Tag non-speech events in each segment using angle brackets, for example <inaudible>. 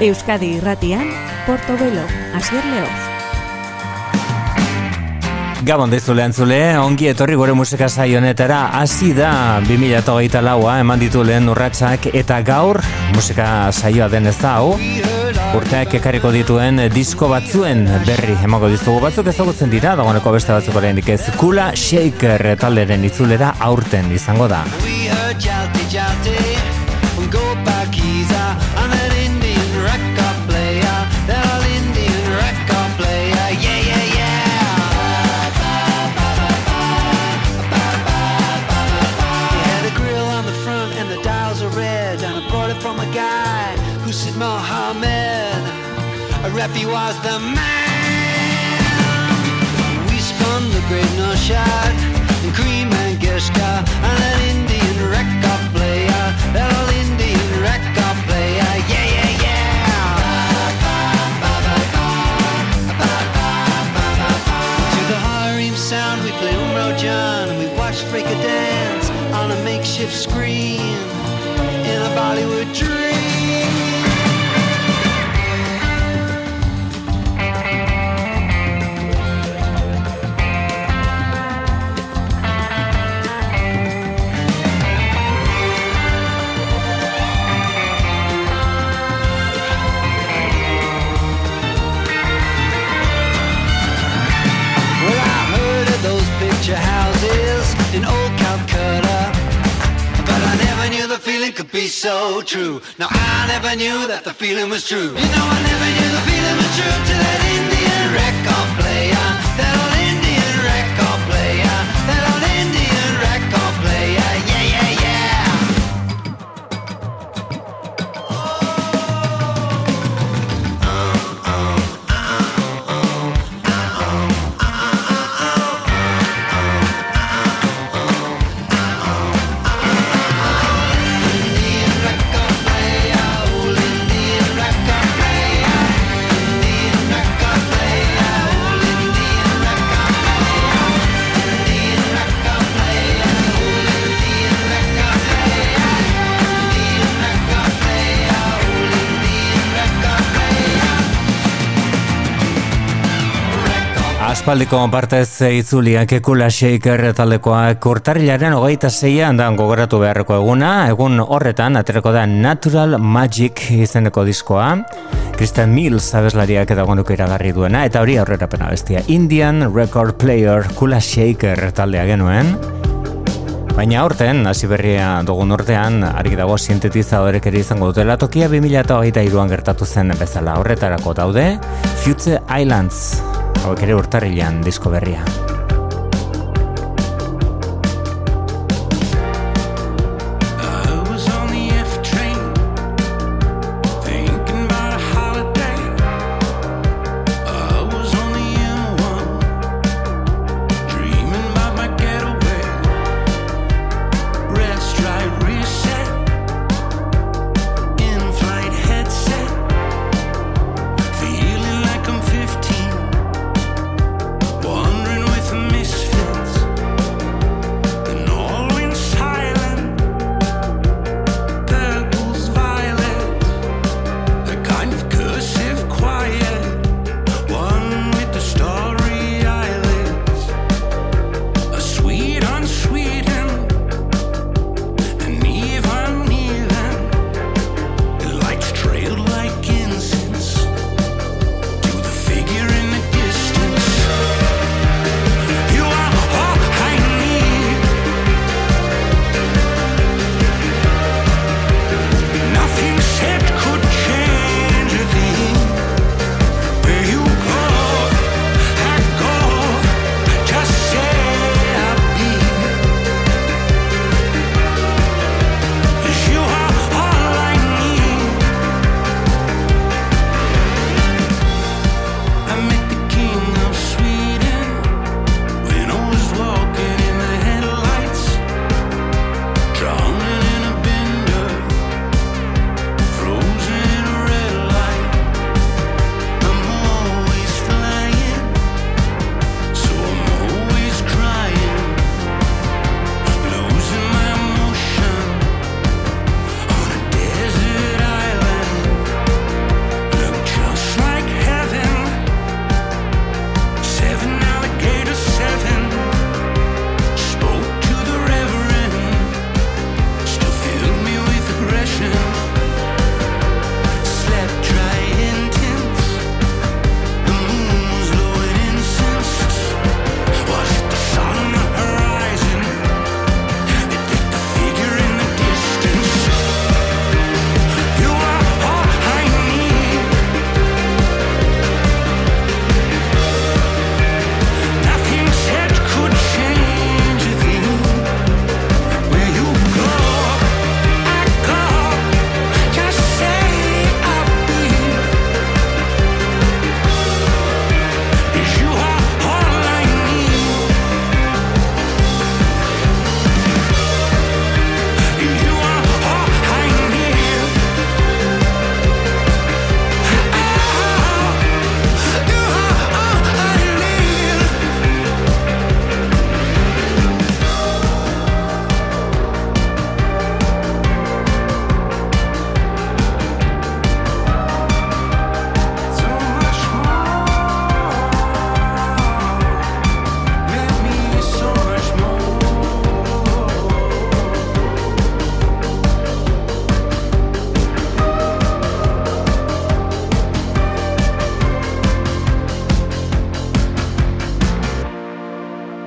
Euskadi irratian, Portobelo, Asier Leoz. Gabon dezulean zule, ongi etorri gure musika saionetara hasi da 2008 laua eman ditu lehen urratsak eta gaur musika saioa den ez da hau. Urteak ekarriko dituen disko batzuen berri emango dizugu. Batzuk ezagutzen dira dagoeneko beste batzuk orain ez. Kula Shaker talderen itzulera aurten izango da was the man. We spun the great shot and cream and Gishka and an Indian record player, that Indian record player, yeah, yeah, yeah. To the harem sound, we play Umro John and we watch Freaka dance on a makeshift screen in a Bollywood dream. Be so true. Now I never knew that the feeling was true. You know I never knew the feeling was true to that Indian record player, Aspaldiko partez itzuliak ekula shaker taldekoak urtarrilaren hogeita zeian da gogoratu beharreko eguna, egun horretan aterako da Natural Magic izeneko diskoa, Christian Mills abeslariak edagonuko iragarri duena, eta hori aurrera pena bestia, Indian Record Player Kula Shaker taldea genuen, Baina aurten, hasi berria dugun urtean, argi dago sintetizadorek ere izango dutela. Tokia 2008an gertatu zen bezala. Horretarako daude, Future Islands, hauek ere urtarrilan disko berria.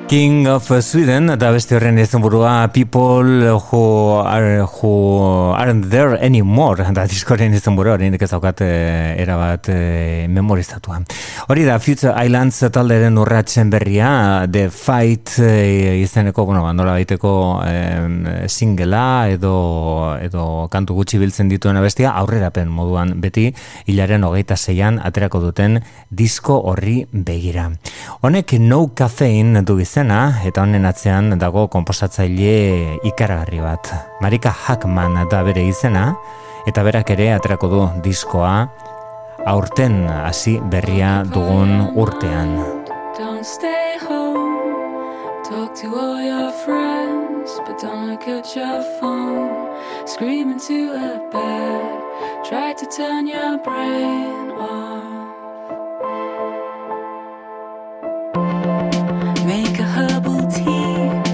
King of Sweden eta beste horren izan burua People who, are, who aren't there anymore eta diskoren izan burua hori ez daukat eh, erabat e, memorizatua. Hori da Future Islands talderen urratzen berria The Fight e, izeneko bueno, nola baiteko e, singela edo, edo kantu gutxi biltzen dituen bestia aurrerapen moduan beti hilaren hogeita zeian aterako duten disko horri begira. Honek No Caffeine du izena eta honen atzean dago konposatzaile ikaragarri bat. Marika Hackman da bere izena eta berak ere aterako du diskoa aurten hasi berria dugun urtean. Don't stay home, talk to all your friends, but don't look at your phone, scream into a bed, try to turn your brain off. Make a herbal tea,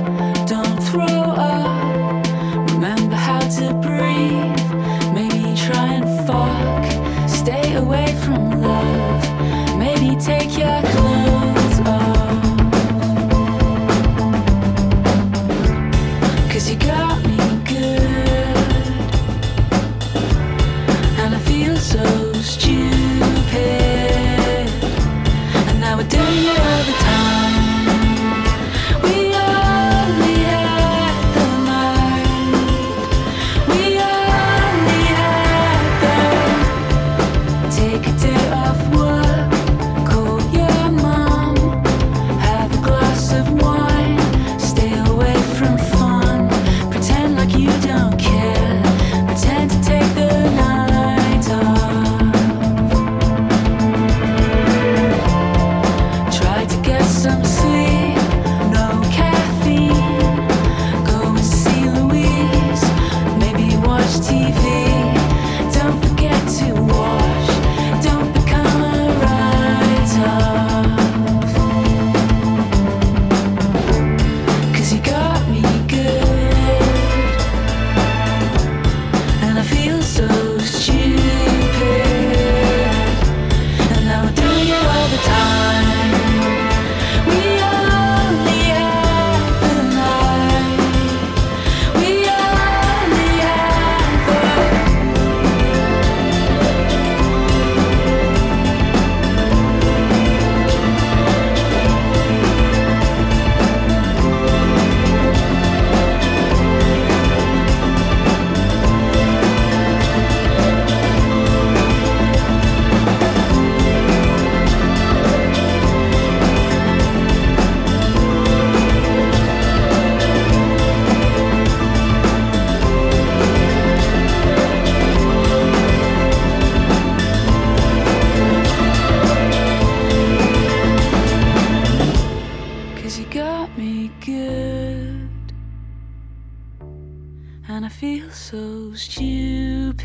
feel so stupid.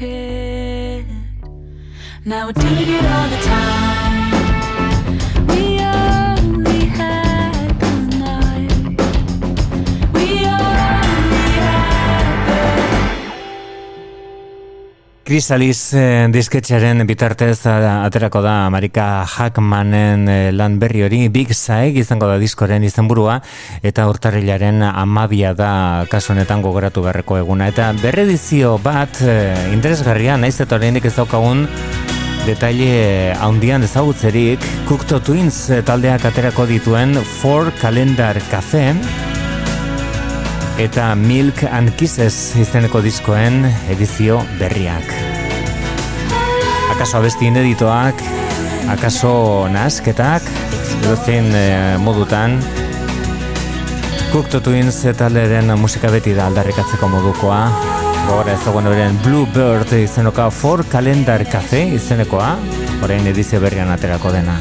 Now we're doing it all the time. Chrysalis eh, disketxearen bitartez aterako da Marika Hackmanen eh, lan berri hori. Big Saeg izango da diskoren izenburua eta urtarrilaren amabia da kasu honetan gogoratu beharreko eguna. Eta berredizio bat eh, interesgarria naiz eta oraindik ez daukagun detaile haundian ezagutzerik. Cocteau Twins eh, taldeak aterako dituen Four Calendar Cafe eta Milk and Kisses izeneko diskoen edizio berriak. Akaso abesti ineditoak, akaso nasketak, edozein eh, modutan, Cocteau Twins taldearen musika beti da aldarrikatzeko modukoa, gogora ezagun horren Bluebird izenoka For Calendar Cafe izenekoa, orain edizio berrian aterako dena.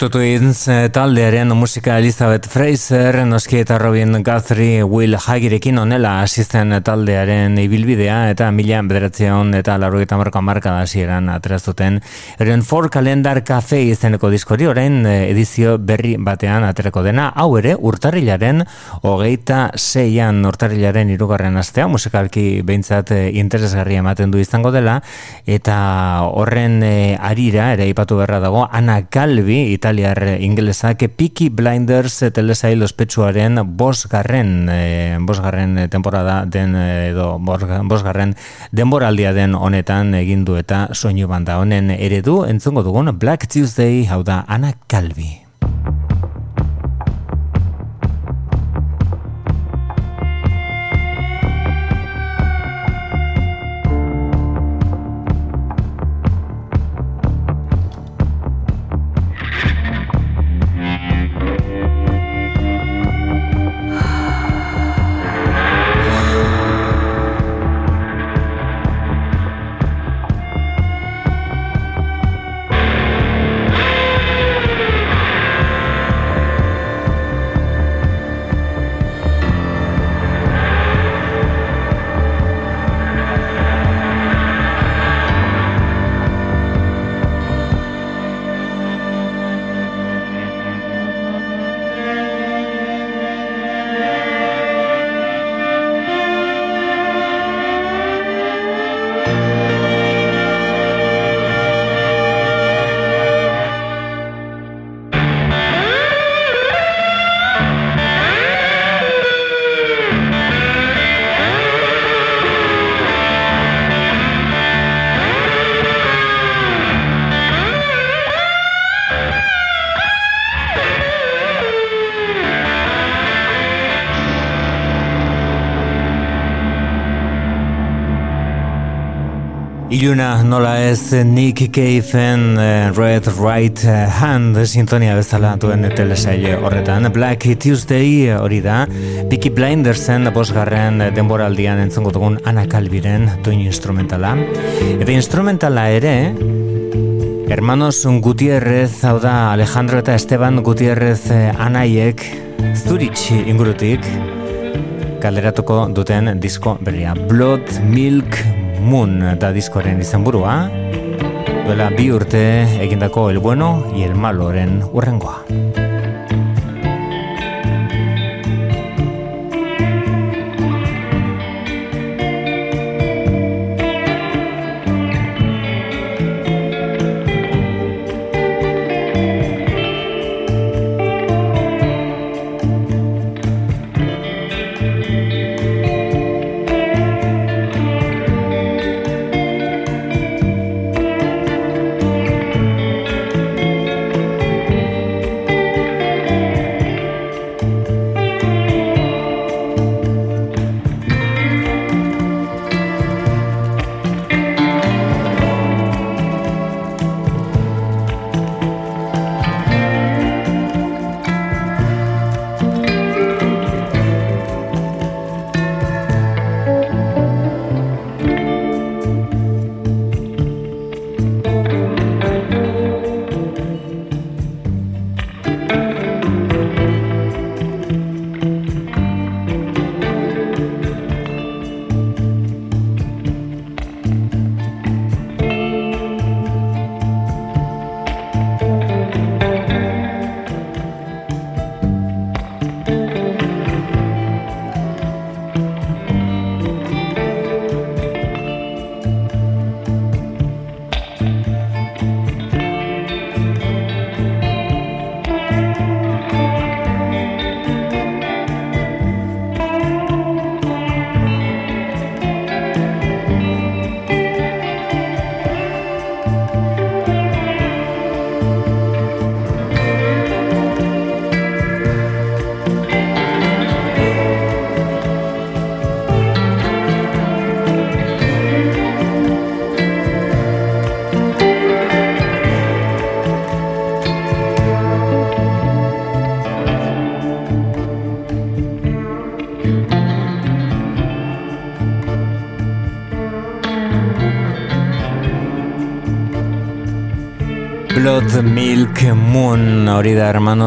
Cooked Twins taldearen musika Elizabeth Fraser, noski eta Robin Guthrie, Will Hagirekin onela asisten taldearen ibilbidea eta mila bederatzeon eta larrogeita marka marka da hasieran aterazuten. Eren for kalendar cafe izeneko diskori orain eh, edizio berri batean aterako dena, hau ere urtarrilaren hogeita seian urtarrilaren irugarren astea, musikalki behintzat eh, interesgarri ematen du izango dela, eta horren eh, arira ere ipatu beharra dago, Ana Calvi, italiar ingelesak, Peaky Blinders eh, telesail ospetsuaren bosgarren, eh, bosgarren temporada den, eh, edo bosga- bosgarren denboraldia den honetan egin du eta soinu banda honen eredu entzungo dugun Black Tuesday hau da Ana Calvi. Ez Nick Cave-en eh, Red Right Hand sintonia bezala duen telesaile horretan. Black Tuesday hori da. Peaky Blindersen bosgarren denboraldian entzongo dugun Ana Calviren doin instrumentala. Eta instrumentala ere, Hermanos Gutierrez, hau da Alejandro eta Esteban Gutierrez eh, anaiek Zurich ingurutik kaleratuko duten disko berria. Blood Milk Moon da diskoren izenburua. Duela bi urte egindako El Bueno y El Maloren urrengoa.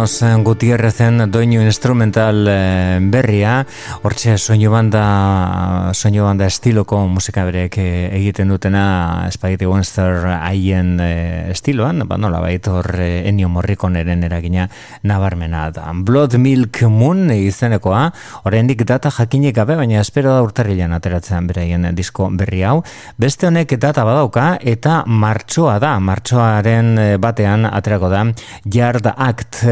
Hermanos Gutierrezen doinu instrumental eh, berria. Hortxe soinu banda soinu banda estiloko musika berek eh, egiten dutena Spaghetti Monster haien eh, estiloan. Ba nola bait hor eh, Ennio Morriconeren eragina nabarmena da. Blood Milk Moon izenekoa. Oraindik data jakinik gabe baina espero da urtarrilan ateratzen beraien disko berri hau. Beste honek data badauka eta martxoa da. Martxoaren batean aterako da Yard Act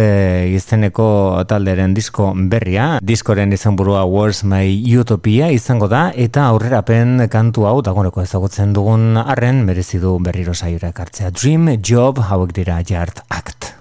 izeneko talderen disko berria. Diskoren izenburua Wars My Utopia izango da eta aurrerapen kantu hau dagoeneko ezagutzen dugun arren merezi du berriro saiora ekartzea. Dream Job hauek dira Yard Act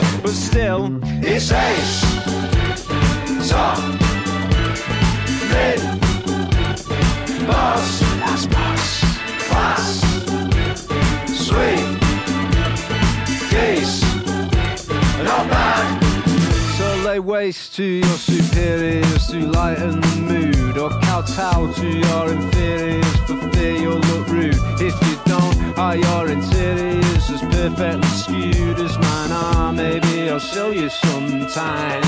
but still it's ace. Top, mid, boss, that's boss, class, sweet, geese, not bad. So lay waste to your superiors to lighten the mood, or kowtow to your inferiors for fear you'll look rude. If you are your interiors as perfectly skewed as mine are? Maybe I'll show you sometime.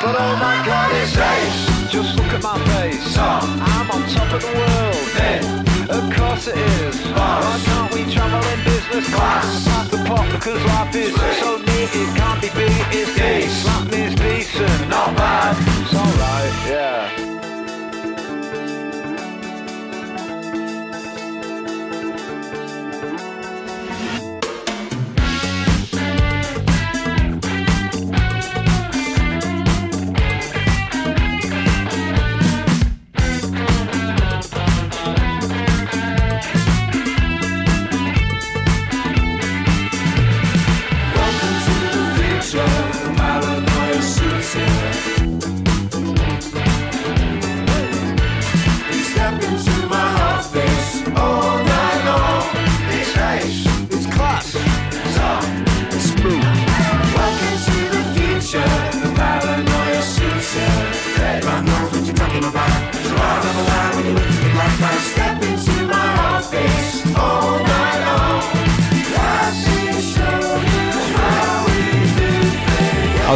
But oh my god, it's ace. Just look at my face. I'm on top of the world. Of course it is. Why can't we travel in business class? Pass the pot because life is so neat it can't be beat. It's decent. Slap me is decent, not bad. It's alright, yeah.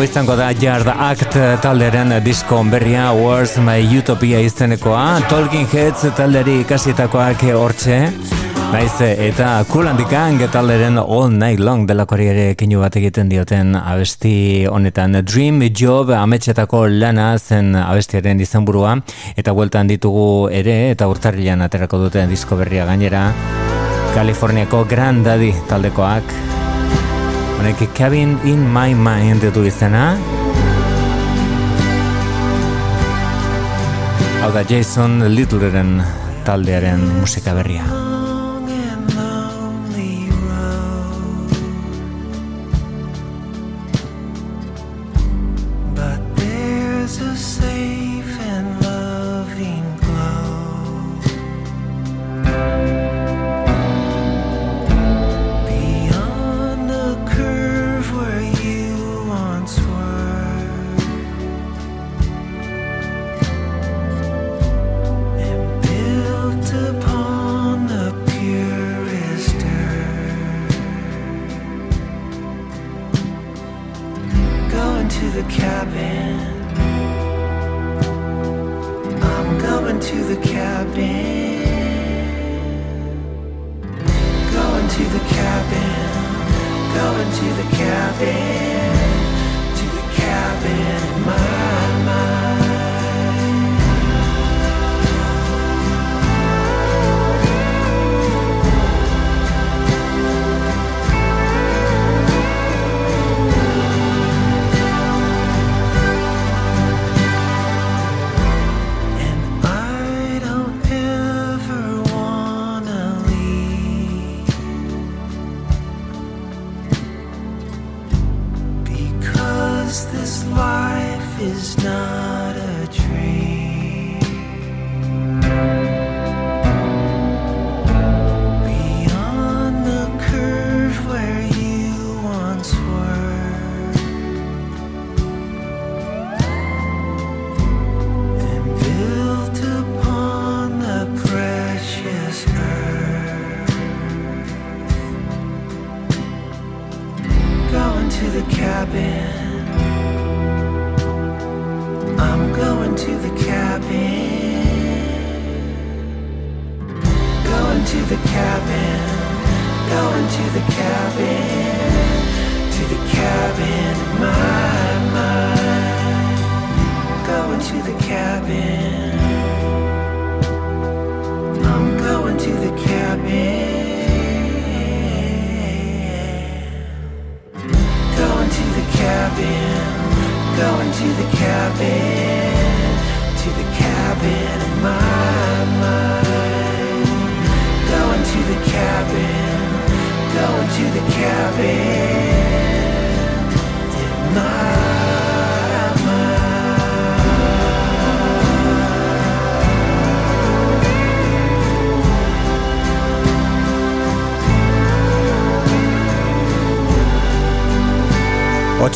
Hau izango da Yard Act talderen disko berria Wars My Utopia izenekoa. Talking Heads talderi ikasitakoak hortxe. Naiz eta Cool and the talderen All Night Long delakoari ere keinu bat egiten dioten abesti honetan. Dream Job ametxetako lana zen abestiaren izenburua. Eta bueltan ditugu ere eta urtarrilan aterako duten disko berria gainera. Kaliforniako Grand Daddy taldekoak Honek Cabin in My Mind du izena. Hau da Jason Littleren taldearen musika berria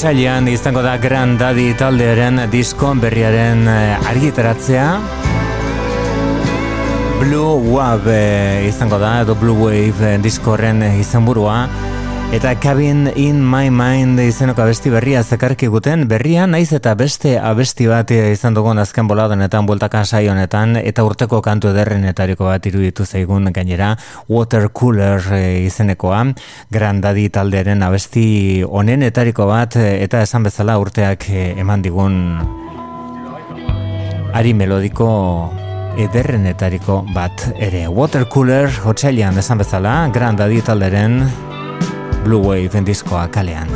Otsailean izango da Grand Daddy taldearen diskon berriaren eh, argitaratzea. Blue Wave eh, izango da, edo Blue Wave eh, diskoren izenburua. Eta Cabin in My Mind izeneko abesti berria zekarki guten, berria naiz eta beste abesti bat izan dugun azken boladonetan, bueltaka saio honetan, eta urteko kantu ederrenetariko bat iruditu zaigun gainera, Water Cooler eh, izenekoa, Grand Daddy taldearen abesti onenetariko bat, eh, eta esan bezala urteak eh, eman digun ari melodiko ederrenetariko bat ere. Water Cooler, hotsailean esan bezala, Grand Daddy talderen Blue Wave diskoa kalean.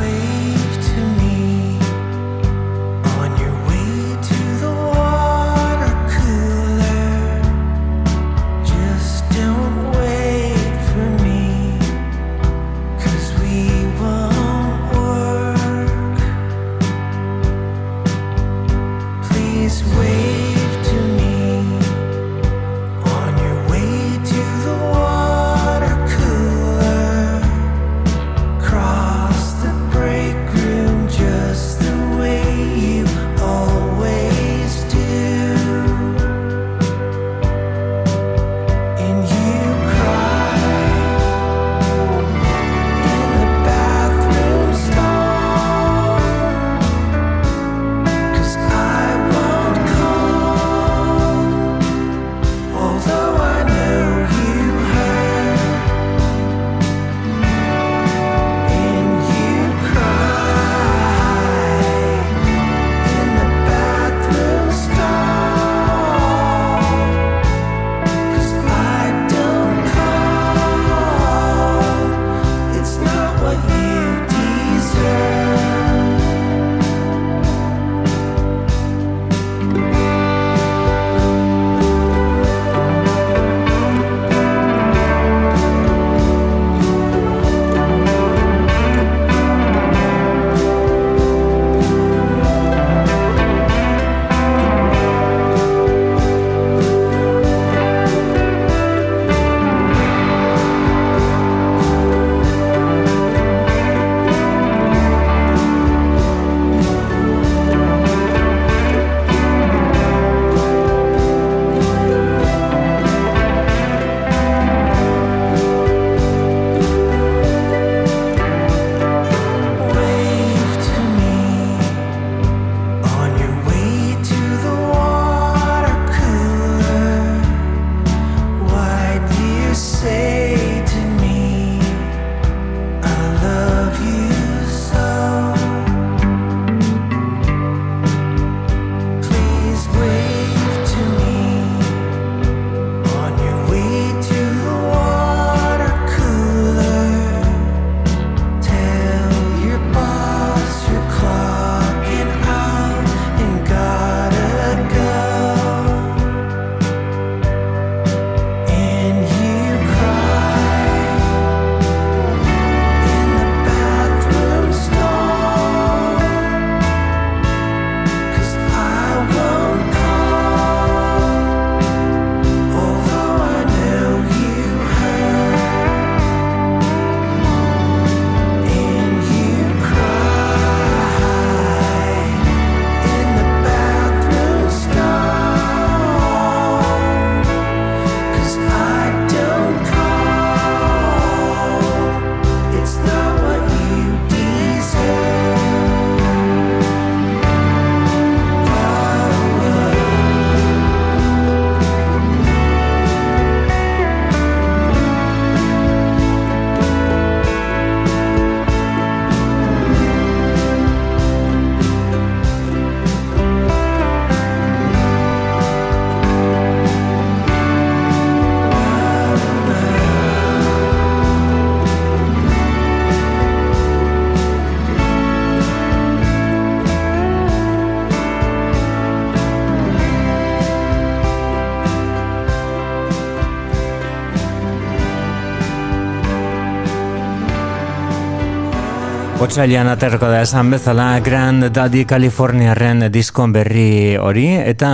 otsailean aterko da esan bezala Grand Daddy Californiaren diskon berri hori eta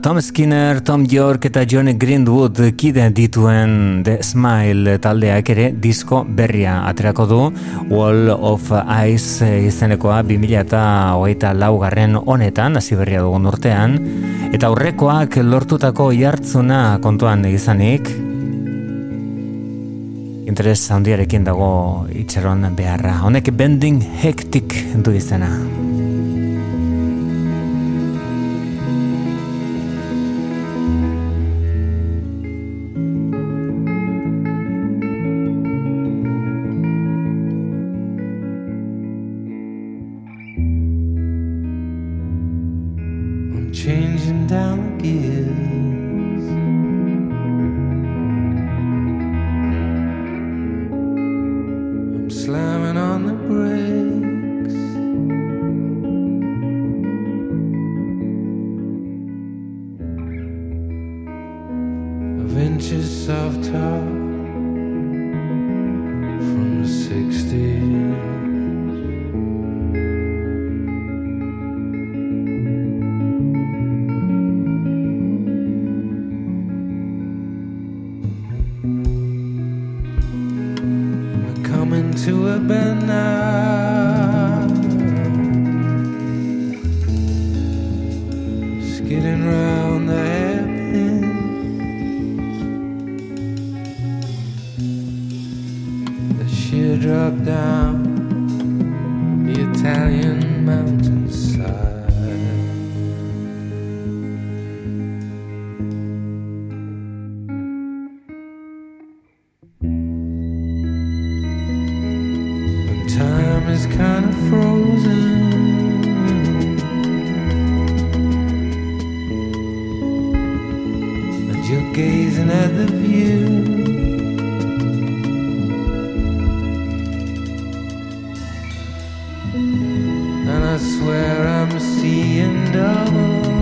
Tom Skinner, Tom York eta John Greenwood kide dituen The Smile taldeak ere disko berria aterako du. Wall of Ice izenekoa 2008 laugarren honetan, hasi berria dugun urtean. Eta aurrekoak lortutako jartzuna kontuan izanik interes handiarekin dago itxeron beharra. Honek bending hektik du izena. Bending hektik du izena. swear I'm seeing double.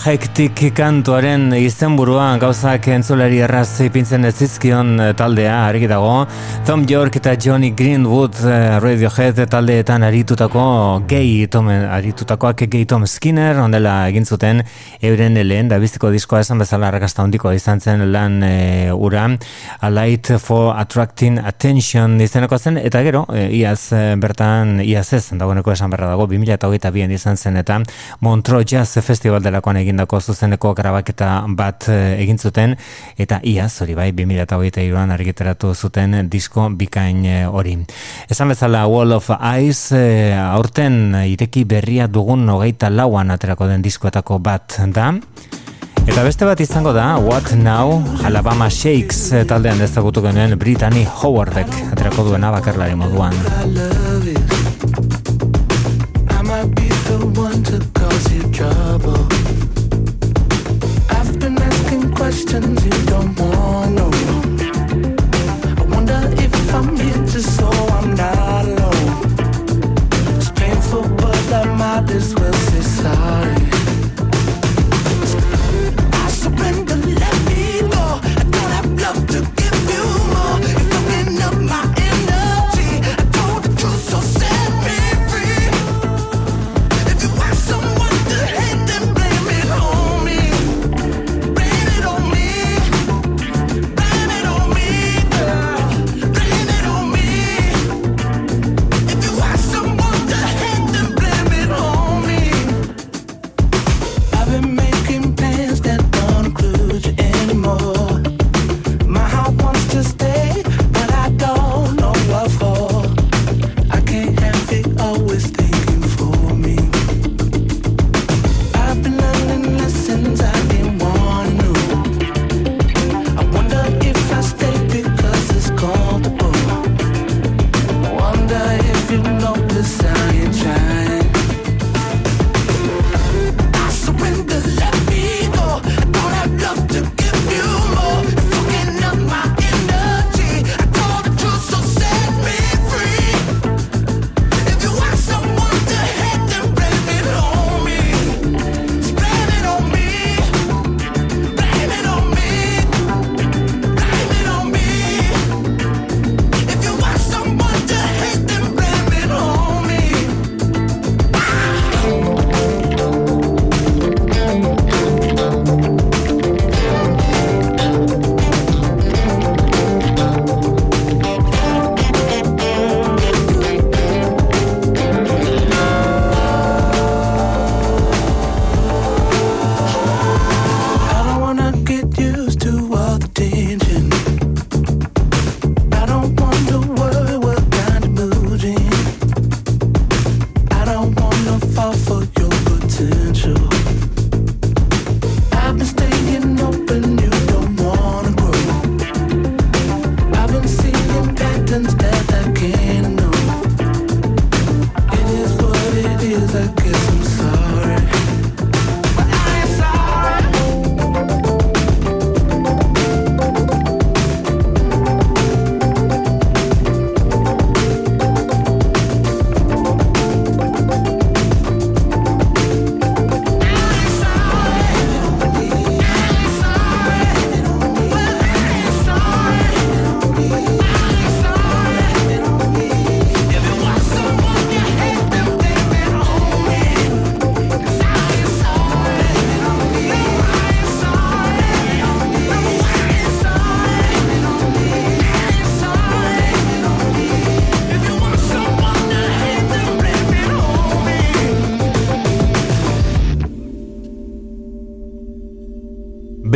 Hektik kantuaren izenburua gauzak entzulari erraz ipintzen ez zizkion eh, taldea argi dago. Tom York eta Johnny Greenwood eh, Radiohead taldeetan aritutako gay Tom, aritutakoak gay Tom Skinner ondela egin zuten euren lehen da biztiko diskoa esan bezala arrakasta hondiko izan zen lan e, ura A Light for Attracting Attention izeneko zen eta gero e, iaz bertan iaz ez dagoeneko esan berra dago 2022an izan zen eta Montreux Jazz Festival delakoan egindako zuzeneko grabaketa bat eh, egin zuten eta iaz hori bai 2023an argiteratu zuten disko bikain eh, hori. Esan bezala Wall of Ice eh, aurten ireki berria dugun hogeita lauan aterako den diskoetako bat da. Eta beste bat izango da, What Now, Alabama Shakes taldean ezagutu genuen Brittany Howardek aterako duena bakarlari moduan. Might be the one to cause you trouble. Questions you don't want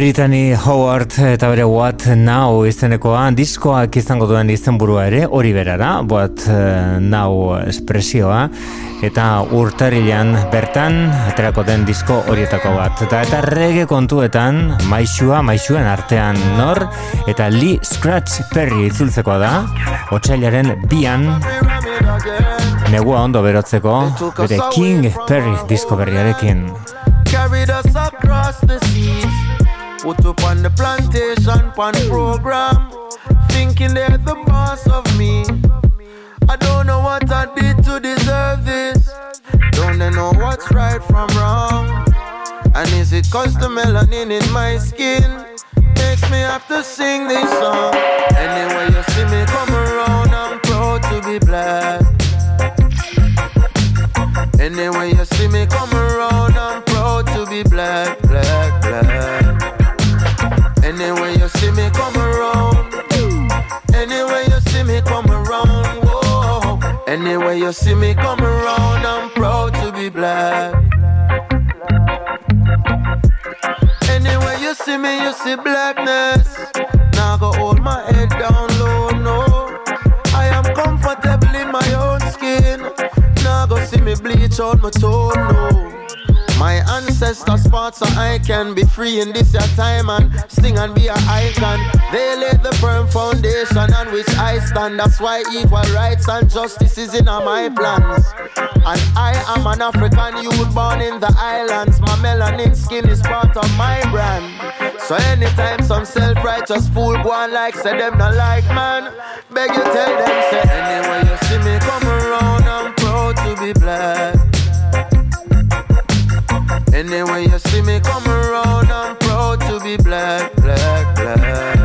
Brittany Howard eta bere What Now izenekoa diskoak izango duen izenburua ere hori berara, What eh, Now espresioa eta urtarilean bertan aterako den disko horietako bat. Eta eta rege kontuetan maixua, maixuen artean nor eta Lee Scratch Perry itzultzeko da, otxailaren bian negua ondo berotzeko bere King Perry disko berriarekin. carried us across the seas. Put up on the plantation, pan program. Thinking they're the boss of me. I don't know what I did to deserve this. Don't they know what's right from wrong? And is it cause the melanin in my skin makes me have to sing this song? Anyway, you see me come around, I'm proud to be black. Anyway, you see me come around, I'm proud to be black, black, black. Anyway, you see me come around. Anyway, you see me come around. Whoa. Anyway, you see me come around, I'm proud to be black. Anyway, you see me, you see blackness. Now I go hold my head down low, no. I am comfortable in my own skin. Now I go see me bleach out my tone, no. My ancestors fought so I can be free in this your time and sing and be an icon. They laid the firm foundation on which I stand. That's why equal rights and justice is in all my plans. And I am an African youth born in the islands. My melanin skin is part of my brand. So anytime some self-righteous fool go on like say them not like man, beg you tell them say anyway you see me come around, I'm proud to be black. Anyway you see me come around, I'm proud to be black, black, black.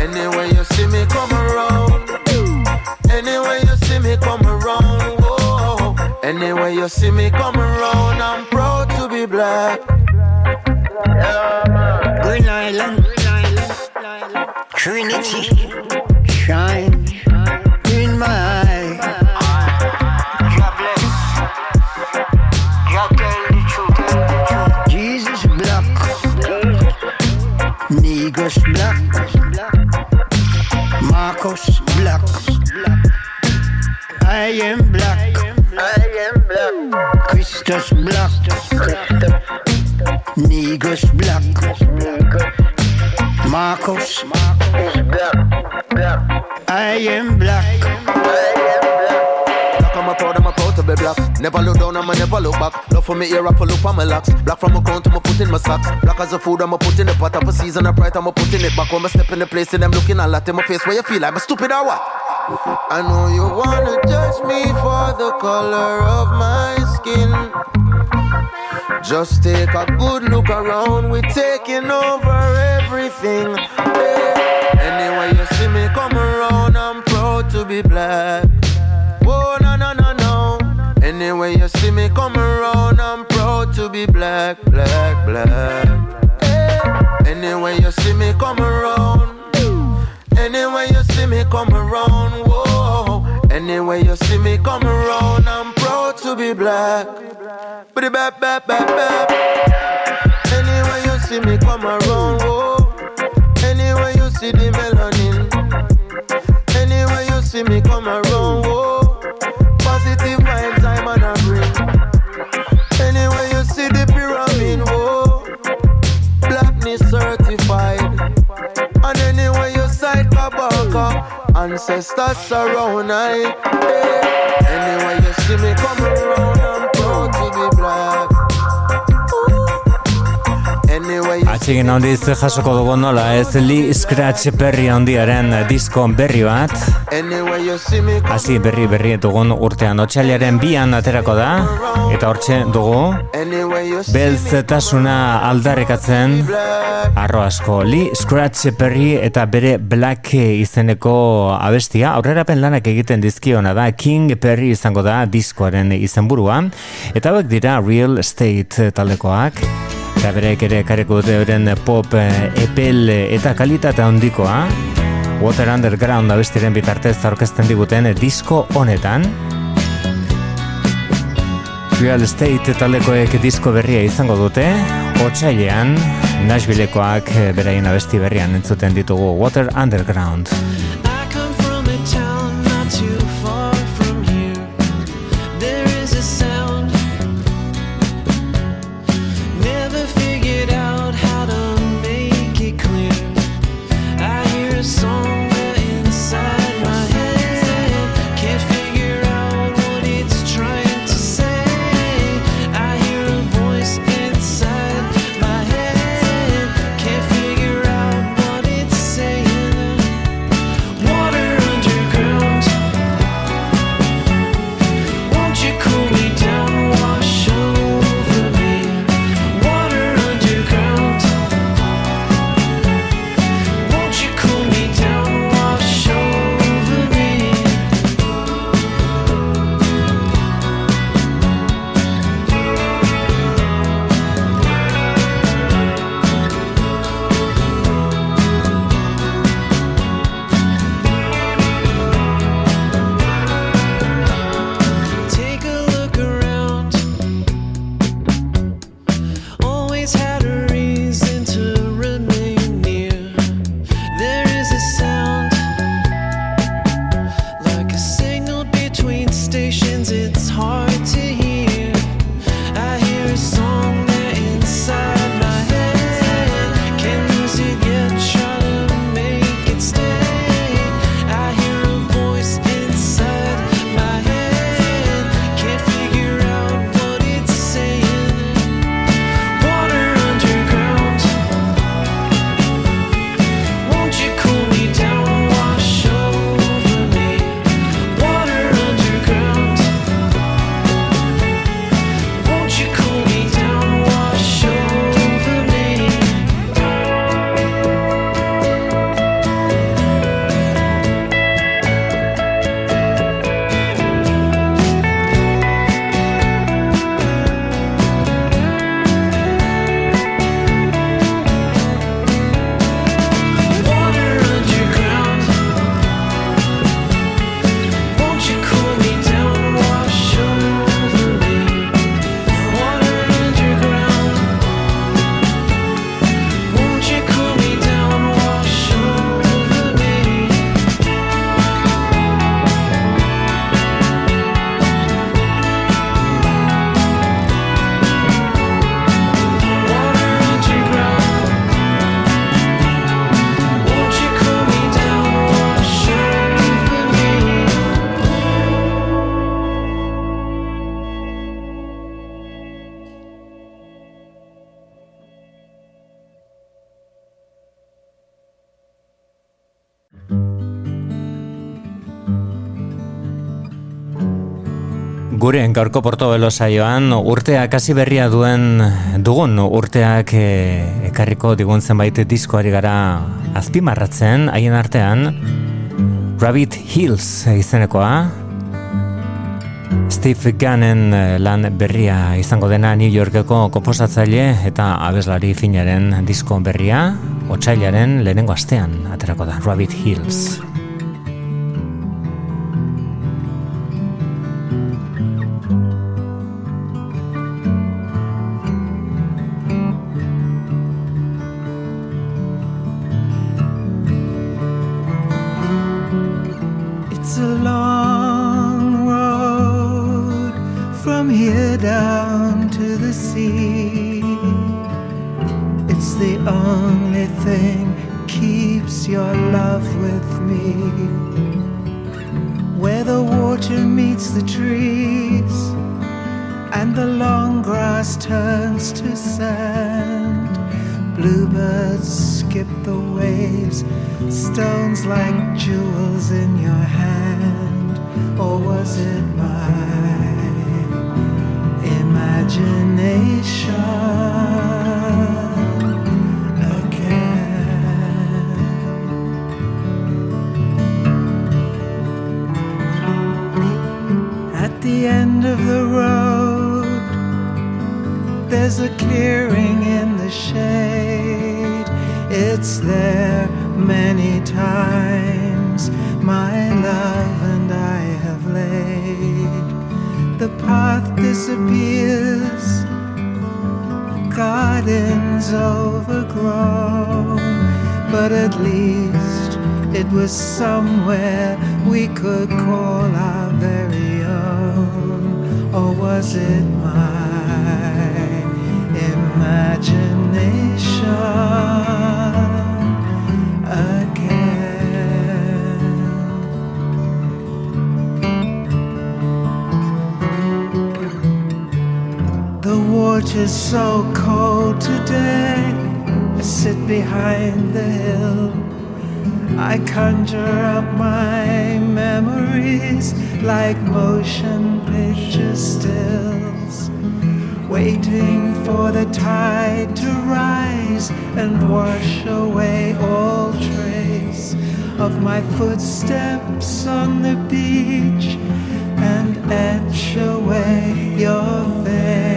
Anyway you see me come around, anyway you see me come around, oh. whoa. Anyway you see me come around, I'm proud to be black. Green Island, Trinity, shine Negus black, Marcus black. I am black, I am black. Christus black, Negus black. Marcos. I am black. Black, be black. Never look down, I'ma never look back. Love for me ear, I pull up on my locks. Black from my crown to my foot in my socks. Black as a food, I'ma put in the pot. Up a season, I bright, I'ma put in it back. When I step in the place, and them looking a lot in my face. Where you feel I'm a stupid or what? I know you wanna judge me for the color of my skin. Just take a good look around, we're taking over everything. Yeah. Anyway, you see me come around, I'm proud to be black. Anyway, you see me come around, I'm proud to be black, black, black. Anyway, you see me come around. Anyway, you see me come around, whoa. Anyway, you see me come around, I'm proud to be black. Bidi bap bap bap bap. Anyway, you see me come around, whoa. Anyway, you see the melanin. Anyway, you see me come around, Ancestors surround I. Anyway, you see me come around, Atxegin handiz jasoko dugu nola ez Lee Scratch Perry handiaren disko berri bat. Hasi berri berri dugun urtean otxailaren bian aterako da Eta hortxe dugu Belzetasuna aldarrekatzen. Arro asko, Lee Scratch Perry eta bere Black izeneko abestia. Aurrerapen lanak egiten dizkiona da King Perry izango da diskoaren izenburua. Eta hauek dira Real Estate taldekoak eta bereik ere kareko dute euren pop eh, epel eh, eta kalitate handikoa. Water Underground abestiren bitartez aurkezten diguten disko honetan. Real Estate talekoek disko berria izango dute. Otsailean Nashvillekoak beraien abesti berrian entzuten ditugu Water Underground. gurean gaurko Portobelo saioan urteak hasi berria duen dugun urteak e, ekarriko digun zenbait diskoari gara azpimarratzen haien artean Rabbit Hills izenekoa. Steve Gannen eh, lan berria izango dena New Yorkeko komposatzaile eta abeslari finaren disko berria otsailaren lehenengo astean aterako da Rabbit Hills. overgrown, but at least it was somewhere we could call our very own. Or was it my imagination again? The water's so cold today sit behind the hill. I conjure up my memories like motion picture stills, waiting for the tide to rise and wash away all trace of my footsteps on the beach and etch away your face.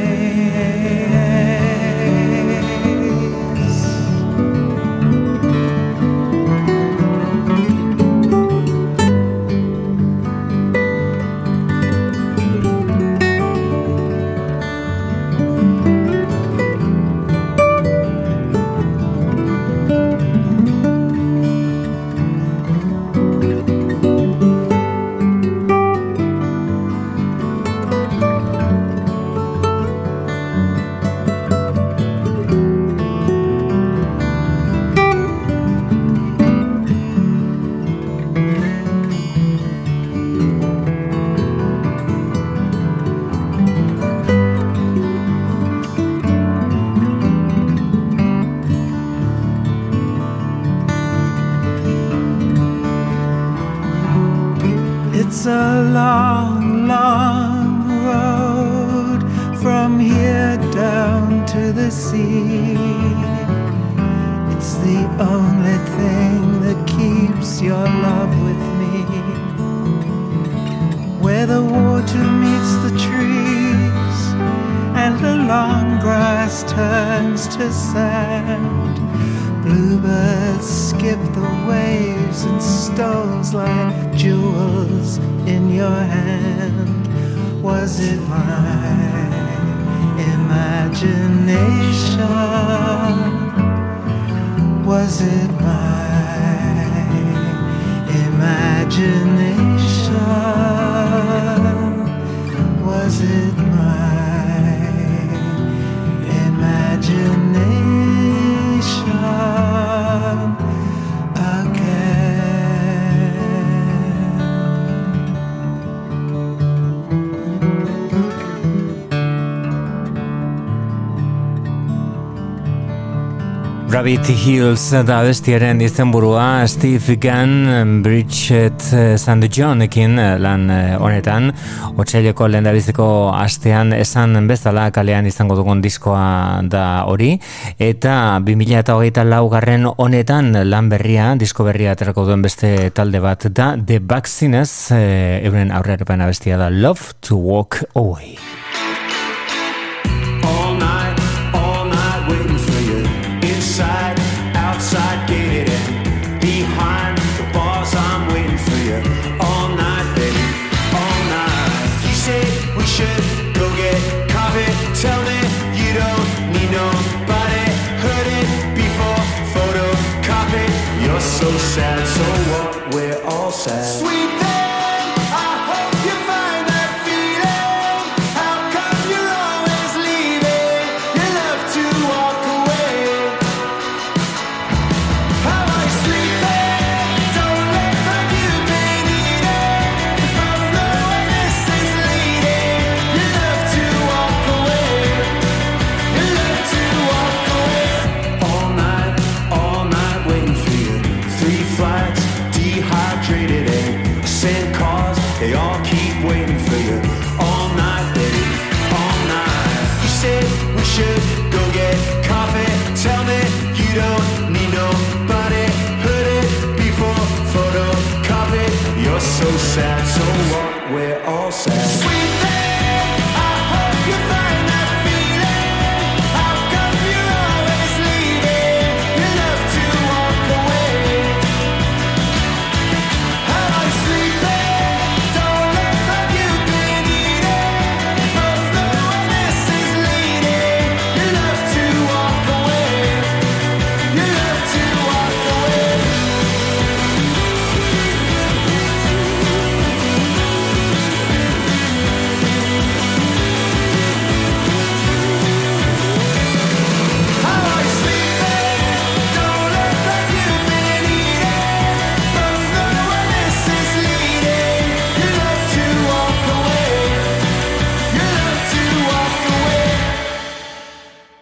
Gravity Hills da bestiaren izenburua Steve Gunn, Bridget eh, St. Johnekin eh, lan eh, honetan Otsaileko lehendabiziko astean esan bezala kalean izango dugun diskoa da hori eta 2008 laugarren honetan lan berria, disko berria aterako duen beste talde bat da The Vaccines, euren aurrearepana bestia da Love to Walk Away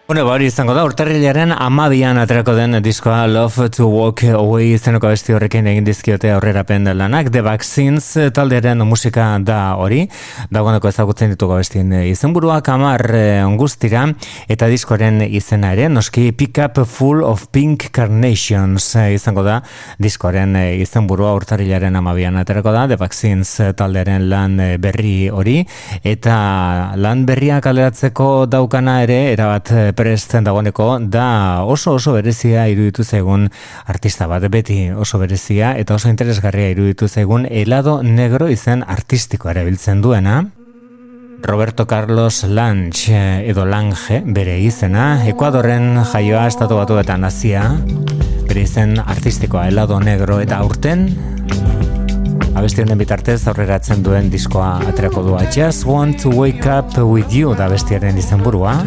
Bueno, hori izango da, urtarrilaren amabian aterako den diskoa Love to Walk Away izeneko besti horrekin egin dizkiote aurrerapen lanak. The Vaccines taldearen musika da hori, dagoeneko ezagutzen ditugu bestien izenburuak amar eh, ongustira, eta diskoaren izena ere, noski Pick Up Full of Pink Carnations eh, izango da, diskoaren eh, izenburua urtarrilaren amabian aterako da, The Vaccines taldearen lan eh, berri hori, eta lan berria kaleratzeko daukana ere, erabat presten dagoeneko, da oso oso berezia iruditu zaigun artista bat, beti oso berezia, eta oso interesgarria iruditu zaigun helado negro izen artistiko erabiltzen duena, Roberto Carlos Lange eh, edo Lange bere izena, Ekuadorren jaioa estatu batu eta nazia, bere izen artistikoa helado negro eta aurten, abesti honen bitartez aurreratzen duen diskoa aterako du. I just want to wake up with you da bestiaren izenburua.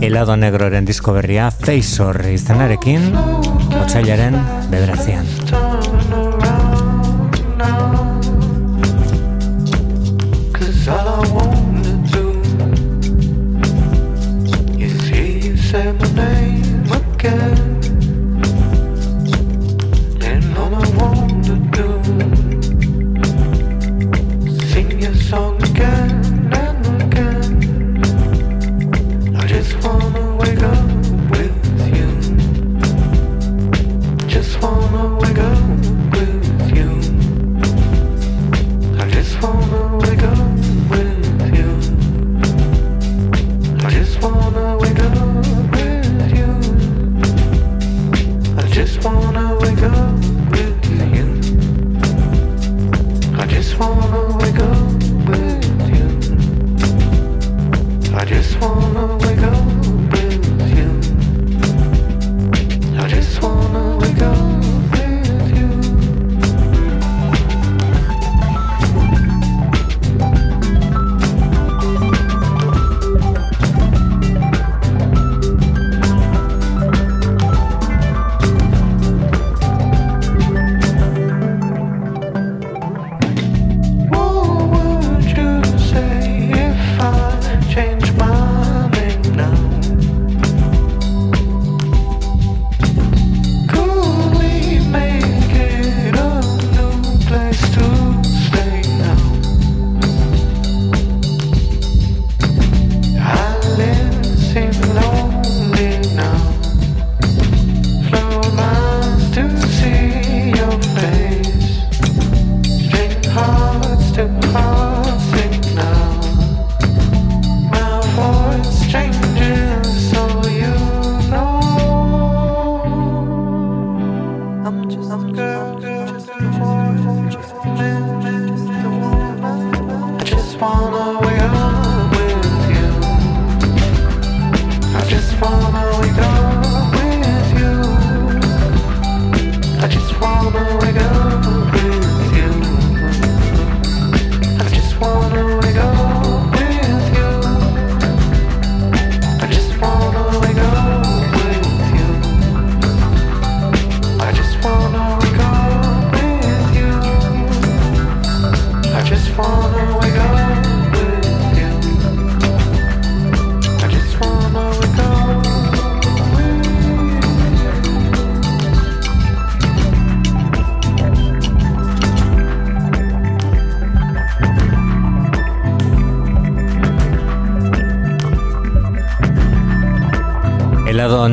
Helado negroren disko berria Faceor izenarekin, otsailaren bederatzean.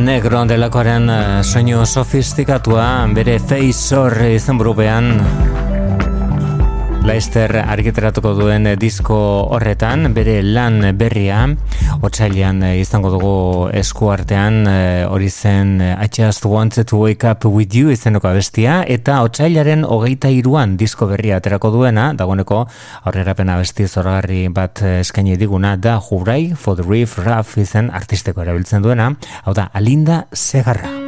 Negro delakoaren eh, soinu sofistikatua bere Faceor izenburupean. Leister argiteratuko duen eh, disko horretan, bere lan berria, otsailean eh, izango dugu eskuartean, eh, hori zen eh, I just wanted to wake up with you izeneko abestia, eta otsailaren hogeita iruan disko berria aterako duena, dagoeneko aurrerapen abesti zoragarri bat eh, eskaini diguna, da Hurai for the Reef Raff izen artisteko erabiltzen duena, hau da Alinda Segarra.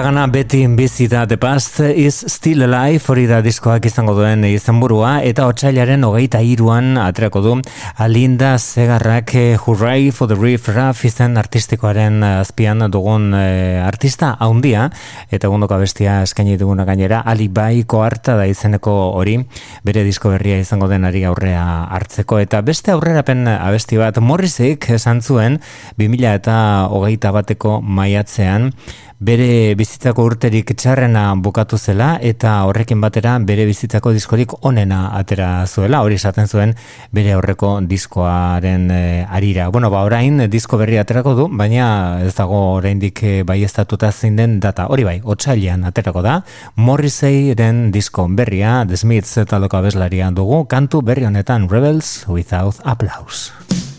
iragana beti bizi da The Past is Still Alive hori da diskoak izango duen izenburua eta otsailaren hogeita iruan atreko du Alinda Segarrak eh, Hurray for the Reef Raff izan artistikoaren eh, azpian dugun e, artista haundia eta gundoka bestia eskaini duguna gainera Alibai koarta da izeneko hori bere disko berria izango den ari aurrea hartzeko eta beste aurrerapen abesti bat Morrisek esan zuen 2008 bateko maiatzean bere bizitzako urterik txarrena bukatu zela eta horrekin batera bere bizitzako diskorik onena atera zuela, hori esaten zuen bere horreko diskoaren e, arira. Bueno, ba orain disko berri aterako du, baina ez dago oraindik e, bai estatuta zein den data. Hori bai, otsailean aterako da, Morrisseyren disko berria, The Smiths taloko abeslaria dugu, kantu berri honetan Rebels Without Applause.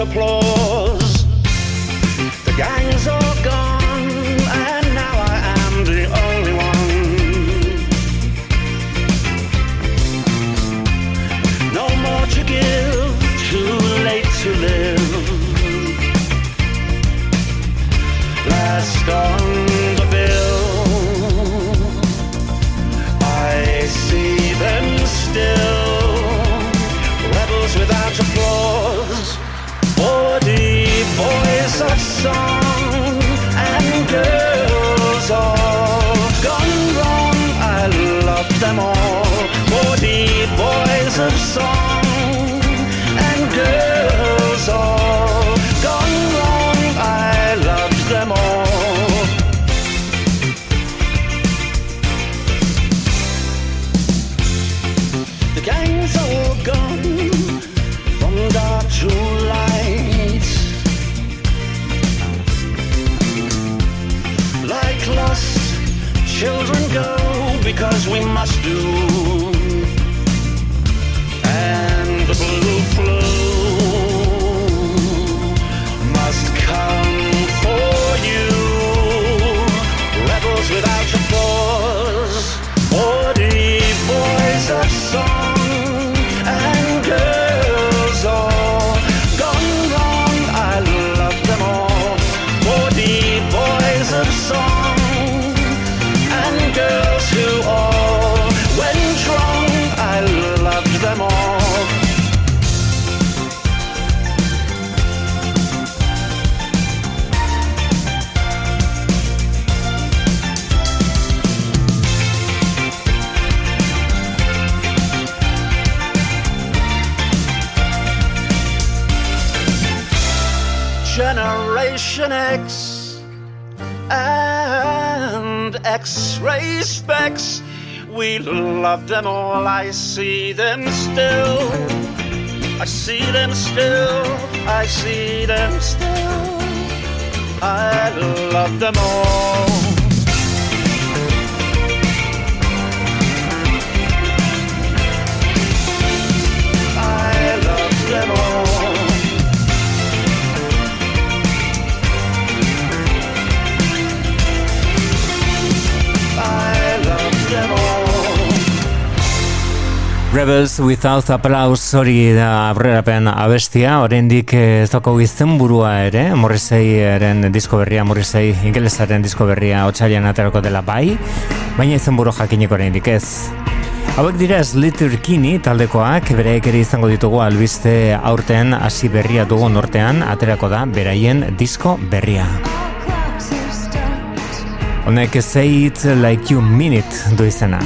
applause. A song. because we must do. Generation X and X-ray specs. We love them all. I see them still. I see them still. I see them still. I love them all. Rebels Without Applause hori da aurrerapen abestia, oraindik eh, ez daukagu izen burua ere, Morrisseyren disko berria, Morrissey ingelesaren disko berria otsailean aterako dela bai, baina izen buru jakinik oraindik ez. Hauek dira Slater Kinney taldekoak, bereek ere izango ditugu albiste aurten hasi berria dugu nortean, aterako da beraien disko berria. Honek Say It Like You It du izena.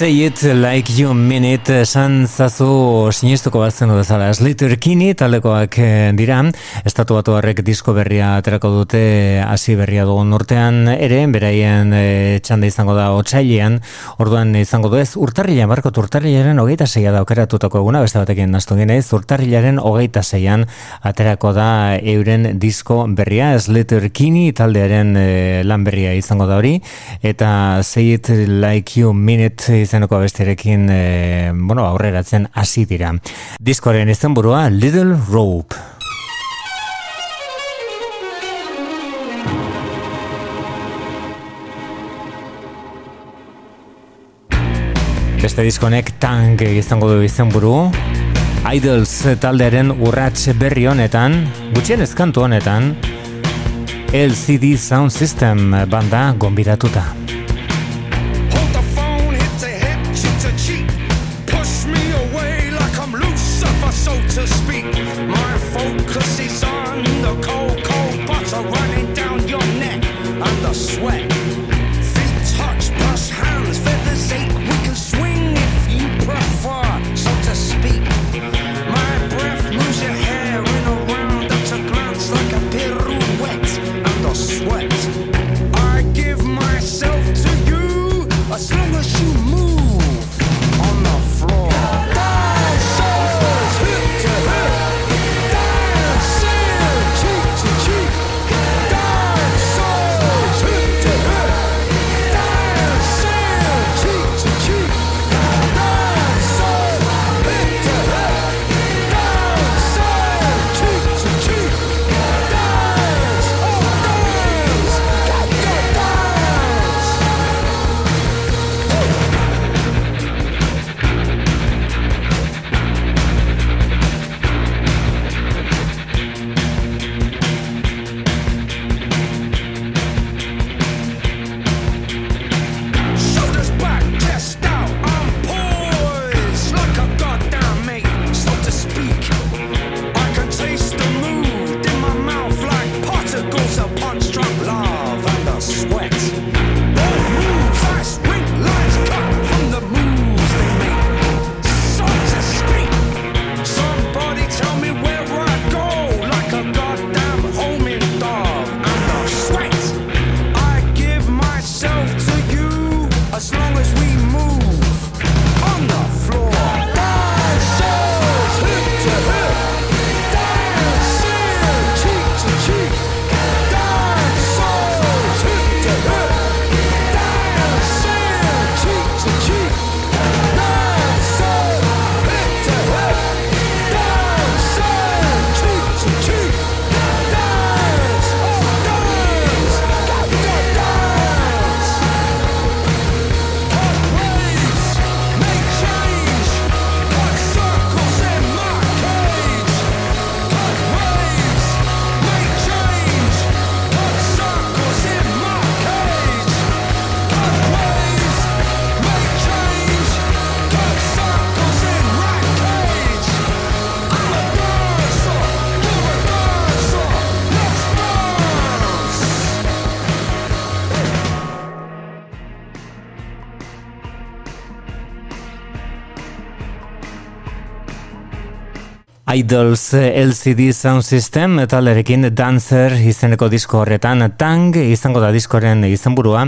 Say it like you mean it esan zazu sinistuko batzen bezala. Slater Kinney taldekoak eh, dira. Estatu batu harrek disko berria aterako dute hasi berria dugun urtean ere beraien e, txanda izango da otsailean. Orduan izango du ez urtarrilean barkot urtarrilaren hogeita zeia da okeratutako eguna beste batekin nastu ginez urtarrilaren hogeita zeian aterako da euren disko berria. Slater Kinney taldearen e, lan berria izango da hori. Eta Say it like you mean it izeneko besterekin e, eh, bueno, aurreratzen hasi dira. Diskoaren izenburua Little Rope. Beste diskonek tank izango du izenburu. Idols taldearen urrats berri honetan, gutxienez kantu honetan, LCD Sound System banda gonbidatuta. Idols eh, LCD Sound System talerekin Dancer izeneko disko horretan Tang izango da diskoren izenburua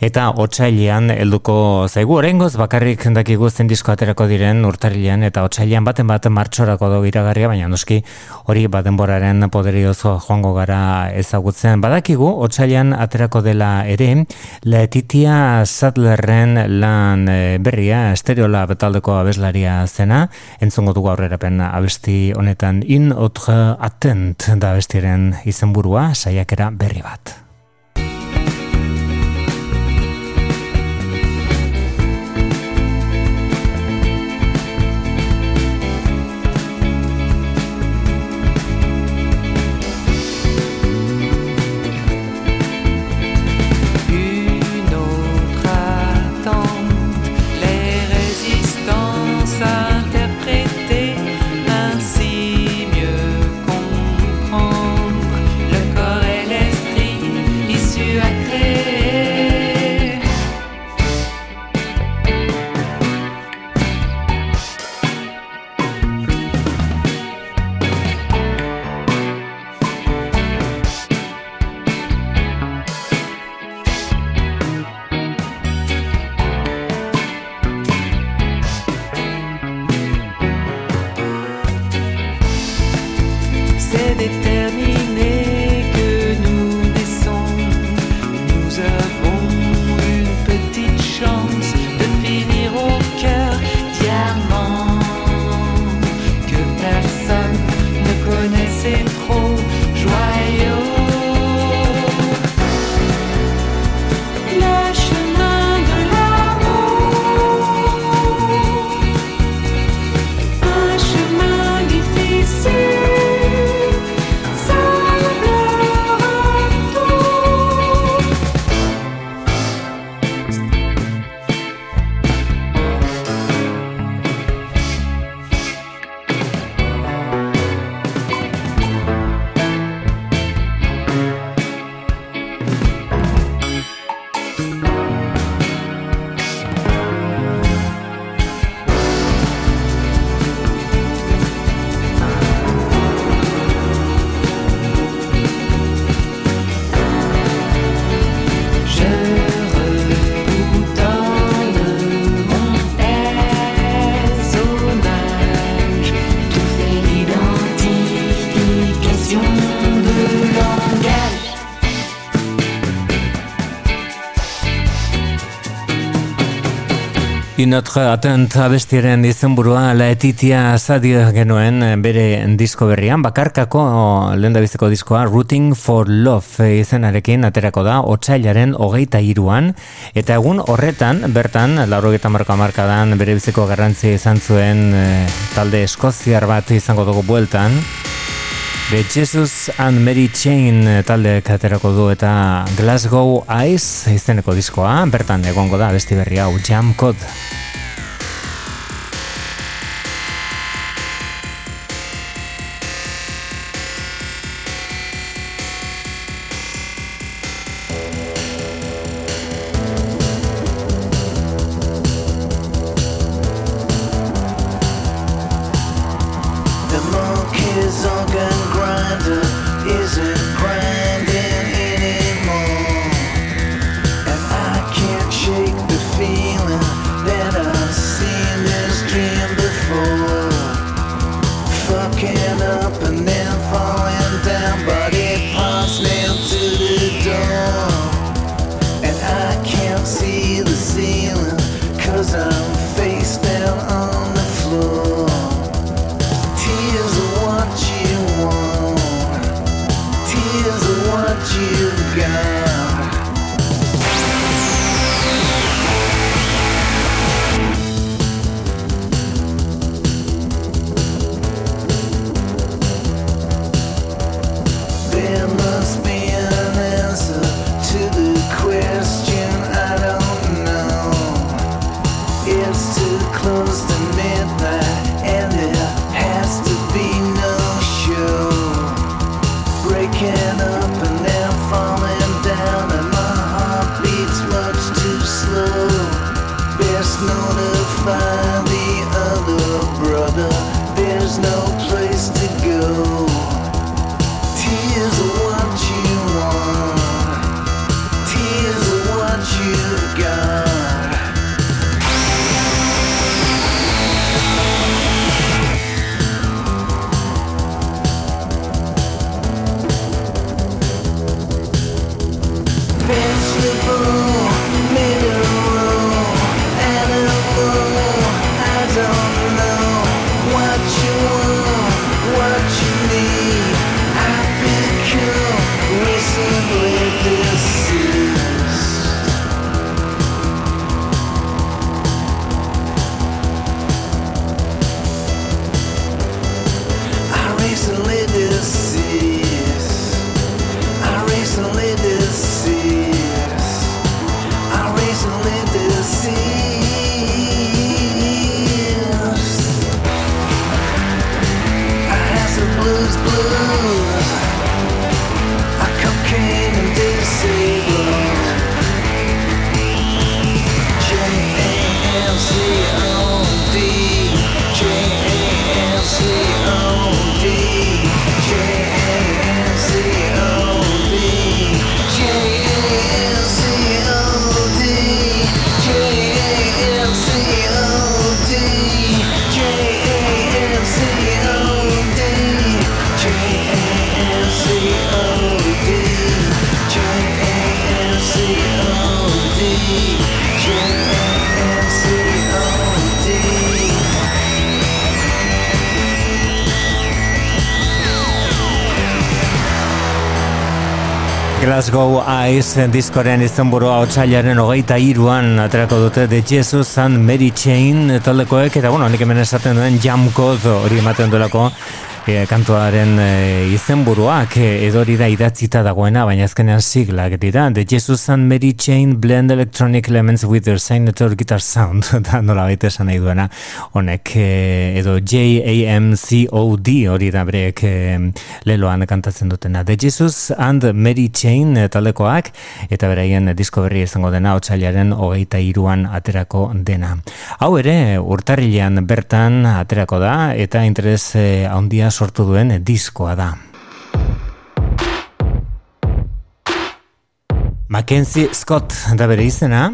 eta otsailean helduko zaigu. Orengoz bakarrik dakigu zen disko aterako diren urtarrilean eta otsailean baten bat martxorako do iragarria baina noski hori badenboraren poderiozko joango gara ezagutzen. Badakigu otsailean aterako dela ere Letitia Sadlerren lan eh, berria Stereolab taldeko abeslaria zena. Entzongo dugu aurrerapen abesti honetan in otra atent da bestiren izenburua saiakera berri bat. Inotre atent abestiren izenburua laetitia zadio genuen eh, bere disko berrian, bakarkako lehen biziko diskoa Routing for Love izenarekin aterako da otsailaren hogeita iruan, eta egun horretan, bertan, lauro geta marka markadan bere biziko garrantzia izan zuen eh, talde eskoziar bat izango dugu bueltan, The Jesus and Mary Chain taldeek aterako du eta Glasgow Ice izeneko diskoa, bertan egongo da besti berri hau Jam Code. impossible diskoren izenburua otsailaren hogeita iruan aterako dute The Jesus and Mary Chain taldekoek eta bueno, nik hemen esaten duen Code hori ematen duelako e, kantuaren e, izenburuak e, edo hori da idatzita dagoena, baina azkenean siglak dira. The Jesus and Mary Chain Blend Electronic Elements with their Signature Guitar Sound <laughs> da nola baita esan nahi duena honek e, edo J-A-M-C-O-D hori da breek e, leloan kantatzen dutena. The Jesus and Mary Chain taldekoak eta beraien disko berri izango dena otsailaren hogeita iruan aterako dena. Hau ere urtarrilean bertan aterako da eta interes e, handia sortu duen diskoa da. Mackenzie Scott da bere izena,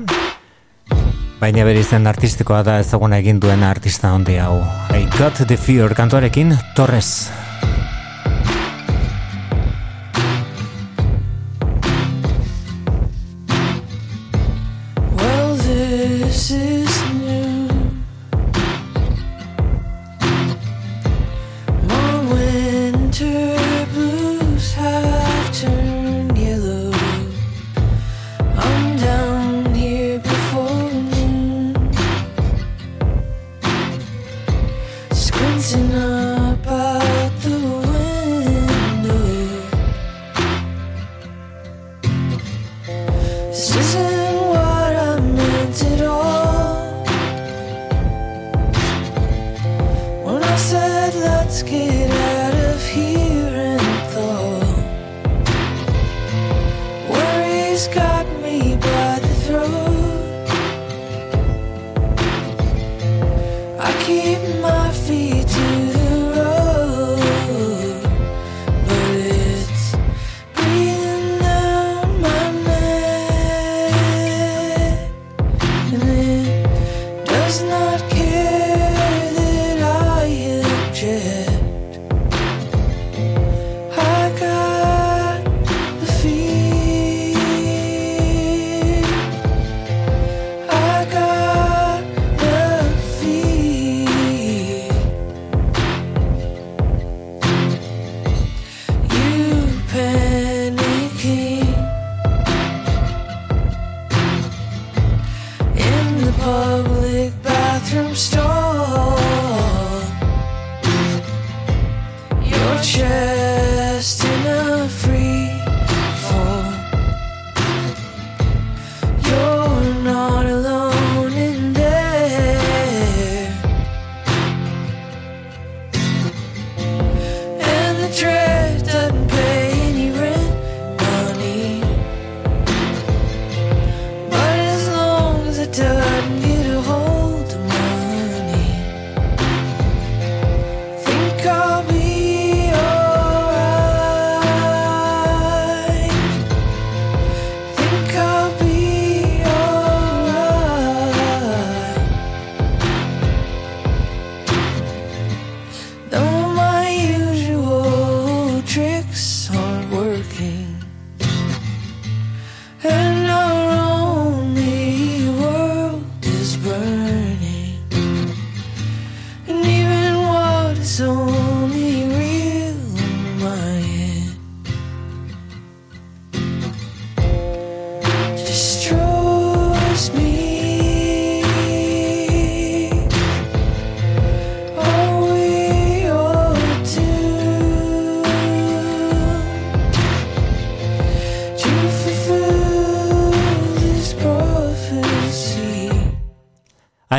baina bere izen artistikoa da ezaguna egin duen artista handi hau. I Got the Fear kantuarekin Torres.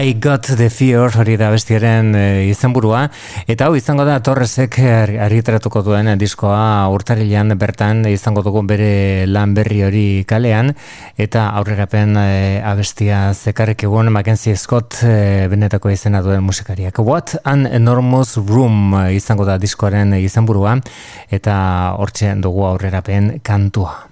I Got The Fear hori da bestiaren e, izenburua. Eta hau izango da Torresek eh, argitaratuko duen eh, diskoa urtarilean bertan izango dugu bere lan berri hori kalean. Eta aurrerapen e, abestia zekarrek egon Mackenzie Scott e, benetako izena duen musikariak. What An Enormous Room izango da diskoaren izenburua. Eta hortzen dugu aurrerapen kantua.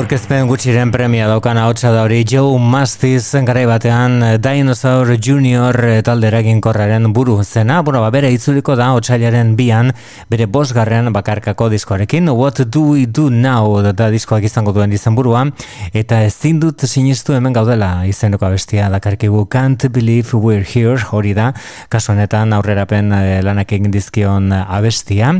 Aurkezpen gutxiren premia daukan ahotsa da hori. Joe Mastiz garai batean eh, Dinosaur Junior eh, talde eraginkorraren buru zena, bueno, ba, bere itzuliko da otsailaren bian, bere bosgarren bakarkako diskoarekin, What Do We Do Now da, da diskoak izango duen izen burua, eta ezin dut sinistu hemen gaudela izeneko abestia dakarkigu. Can't Believe We're Here, hori da, kasu honetan aurrerapen eh, lanak egin dizkion abestia,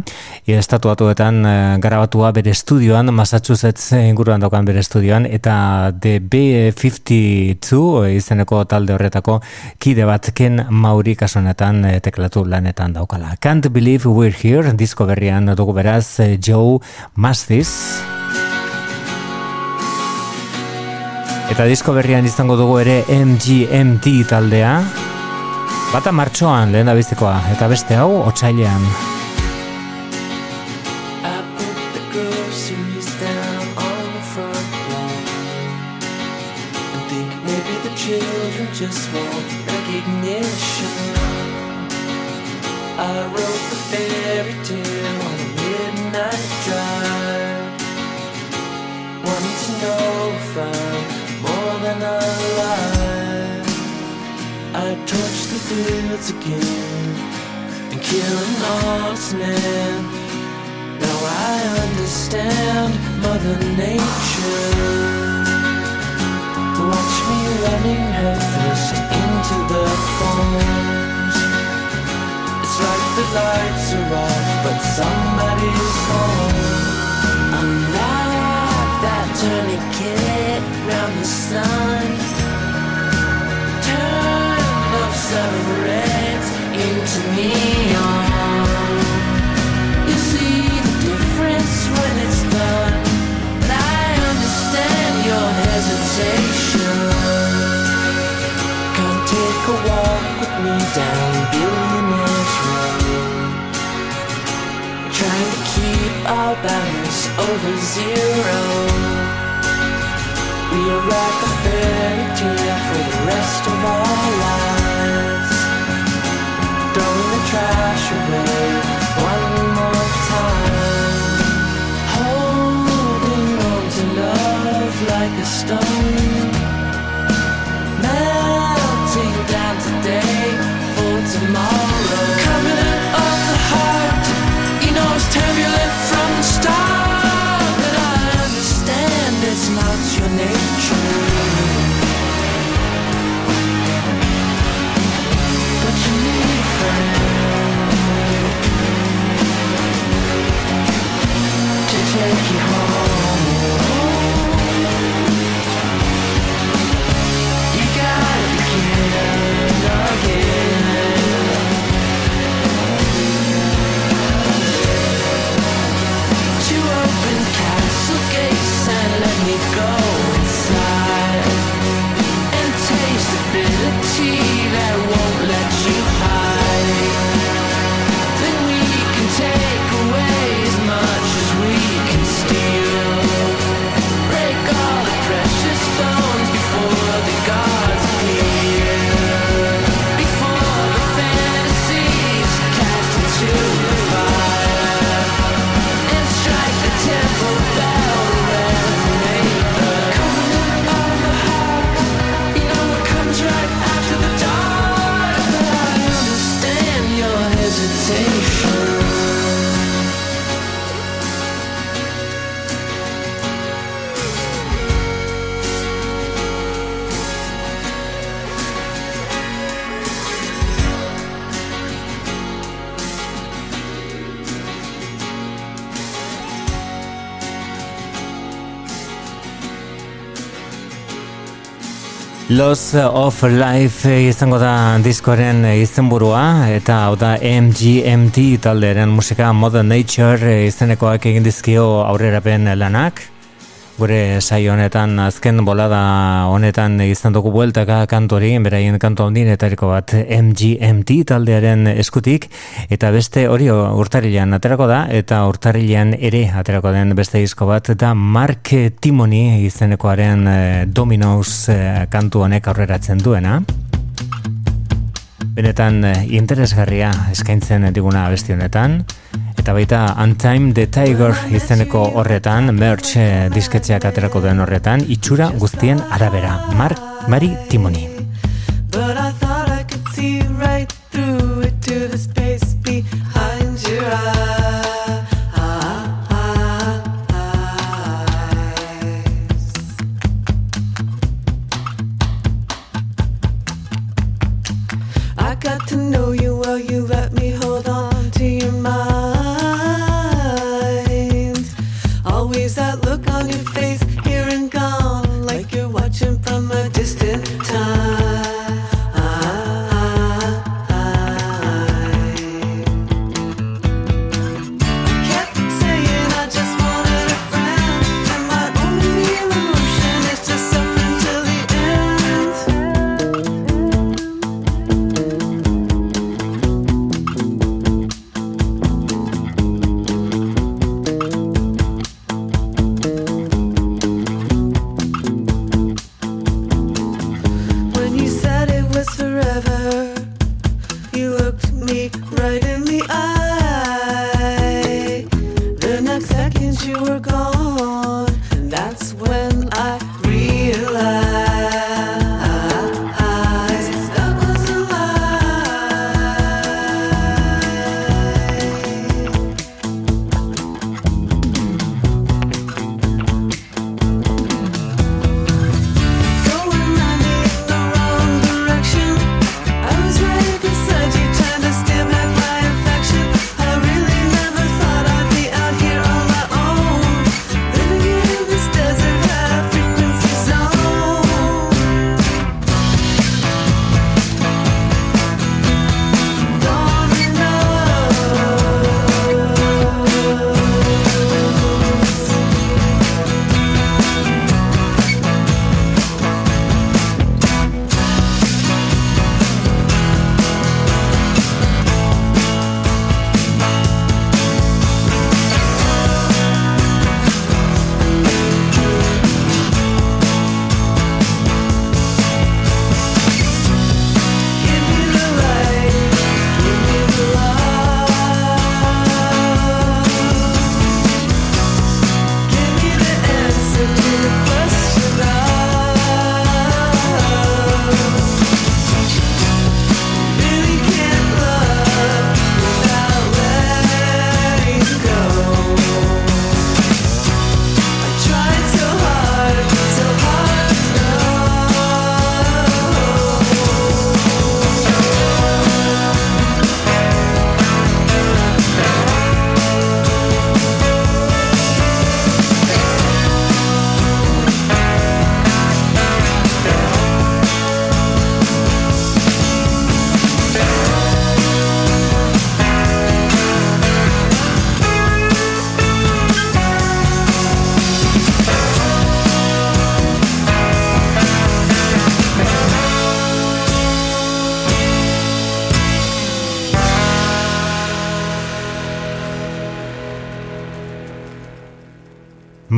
e, estatuatuetan garabatua bere estudioan, Massachusetts inguruan daukan bere estudioan, eta The B52 eh, izeneko talde horretako kide bat Mauri kasu honetan eh, teklatu lanetan daukala. Can't Believe We're Here, disko berrian dugu beraz eh, Joe Mastis. Eta disko berrian izango dugu ere MGMT taldea. Bata martxoan lehen da bizikoa, eta beste hau otsailean. Want recognition. I wrote the fairy tale on a midnight drive, wanting to know if I'm more than alive. I torched the fields again and kill an honest man. Now I understand Mother Nature. Watch me running headfirst into the. It's like the lights are off, but somebody's home. That round the sun. Turn into neon. Our balance over zero. We are like a fairy for the rest of our lives. Throwing the trash away one more time. Holding on to love like a stone. Melting Loss of Life izango da diskoaren izenburua eta hau da MGMT talderen musika Modern Nature izenekoak egin dizkio aurrerapen lanak. Gure saio honetan azken bolada honetan izan dugu bueltaka kantori, beraien kanto handienetariko bat MGMT taldearen eskutik, eta beste hori urtarilean aterako da, eta urtarilean ere aterako den beste disko bat, eta Mark Timoni izenekoaren eh, Domino's eh, kantu honek aurreratzen duena. Benetan eh, interesgarria eskaintzen diguna besti honetan. Eta baita Untime the Tiger izeneko horretan, merch eh, disketxeak aterako duen horretan, itxura guztien arabera. Mark, Mari Timoni.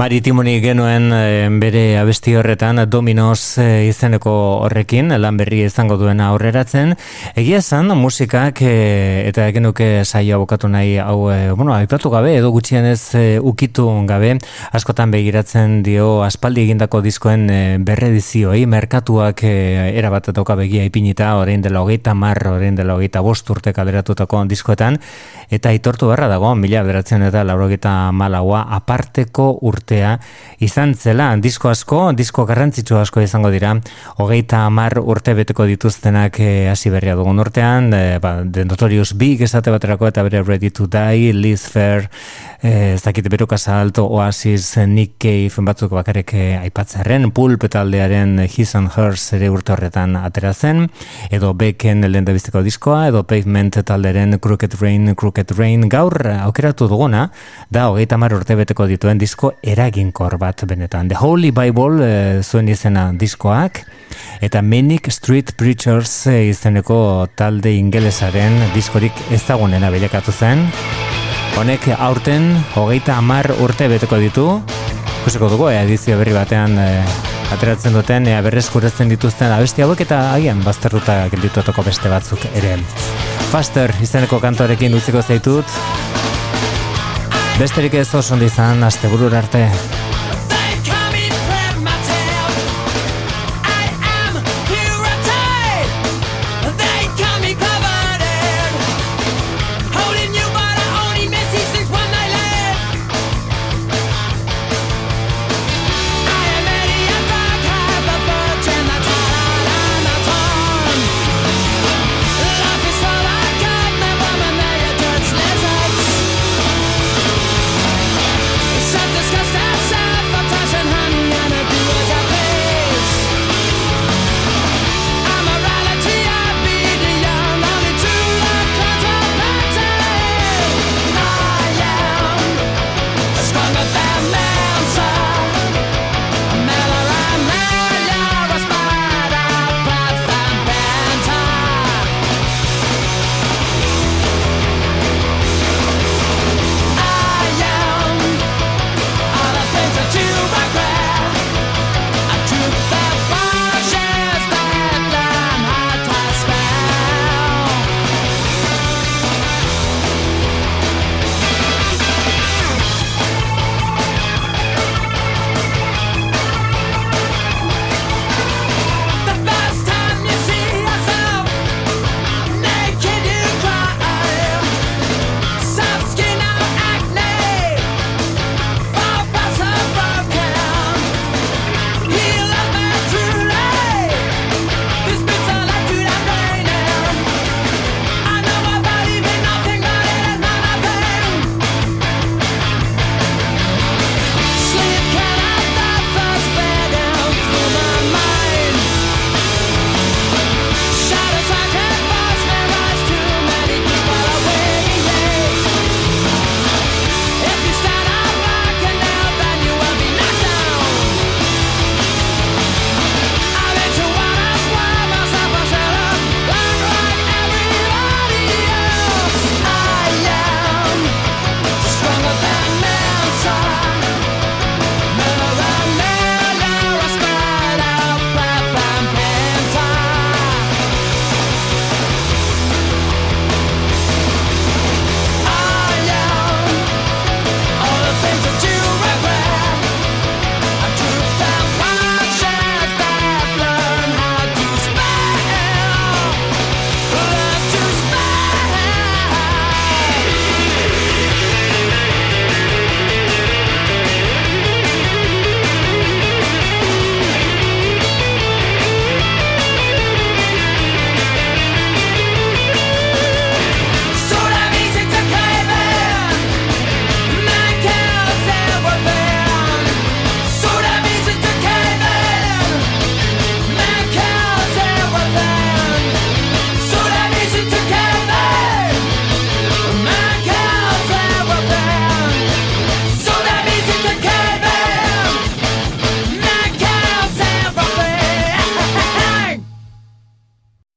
Maritimoni genuen eh, bere abesti horretan Dominos eh, izeneko horrekin lan berri izango duena aurreratzen. Egia esan musikak eh, eta genuke saio abokatu nahi hau bueno, aipatu gabe edo gutxienez ukitu gabe askotan begiratzen dio aspaldi egindako diskoen berredizioei merkatuak erabat dauka begia ipinita orain dela hogeita mar, orain dela hogeita bost urte kaleratutako diskoetan eta aitortu beharra dago mila beratzen eta laurogeita malaua aparteko urte urtea izan zela, disko asko, disko garrantzitsu asko izango dira, hogeita hamar urte beteko dituztenak eh, hasi berria dugun urtean, eh, ba, The Notorious Big esate baterako eta bere Ready to Die, Liz Fair, eh, ez dakit Beruka Salto, Oasis, Nick Cave, batzuk bakarrik eh, aipatzaren, Pulp taldearen His and Hers ere urte horretan atera zen, edo Beken lehen bizteko diskoa, edo Pavement talderen Crooked Rain, Crooked Rain, gaur aukeratu duguna, da hogeita mar urte beteko dituen disko eraginkor bat benetan. The Holy Bible eh, zuen izena diskoak, eta Manic Street Preachers eh, izeneko talde ingelesaren diskorik ezagunena bilakatu zen. Honek aurten hogeita hamar urte beteko ditu, ikusiko dugu, ea edizio berri batean eh, ateratzen duten, ea berreskuratzen dituzten abesti hauek eta agian bazterruta geldituetako beste batzuk ere. Faster izeneko kantorekin utziko zaitut, besterik ez oso izan, asteburura arte.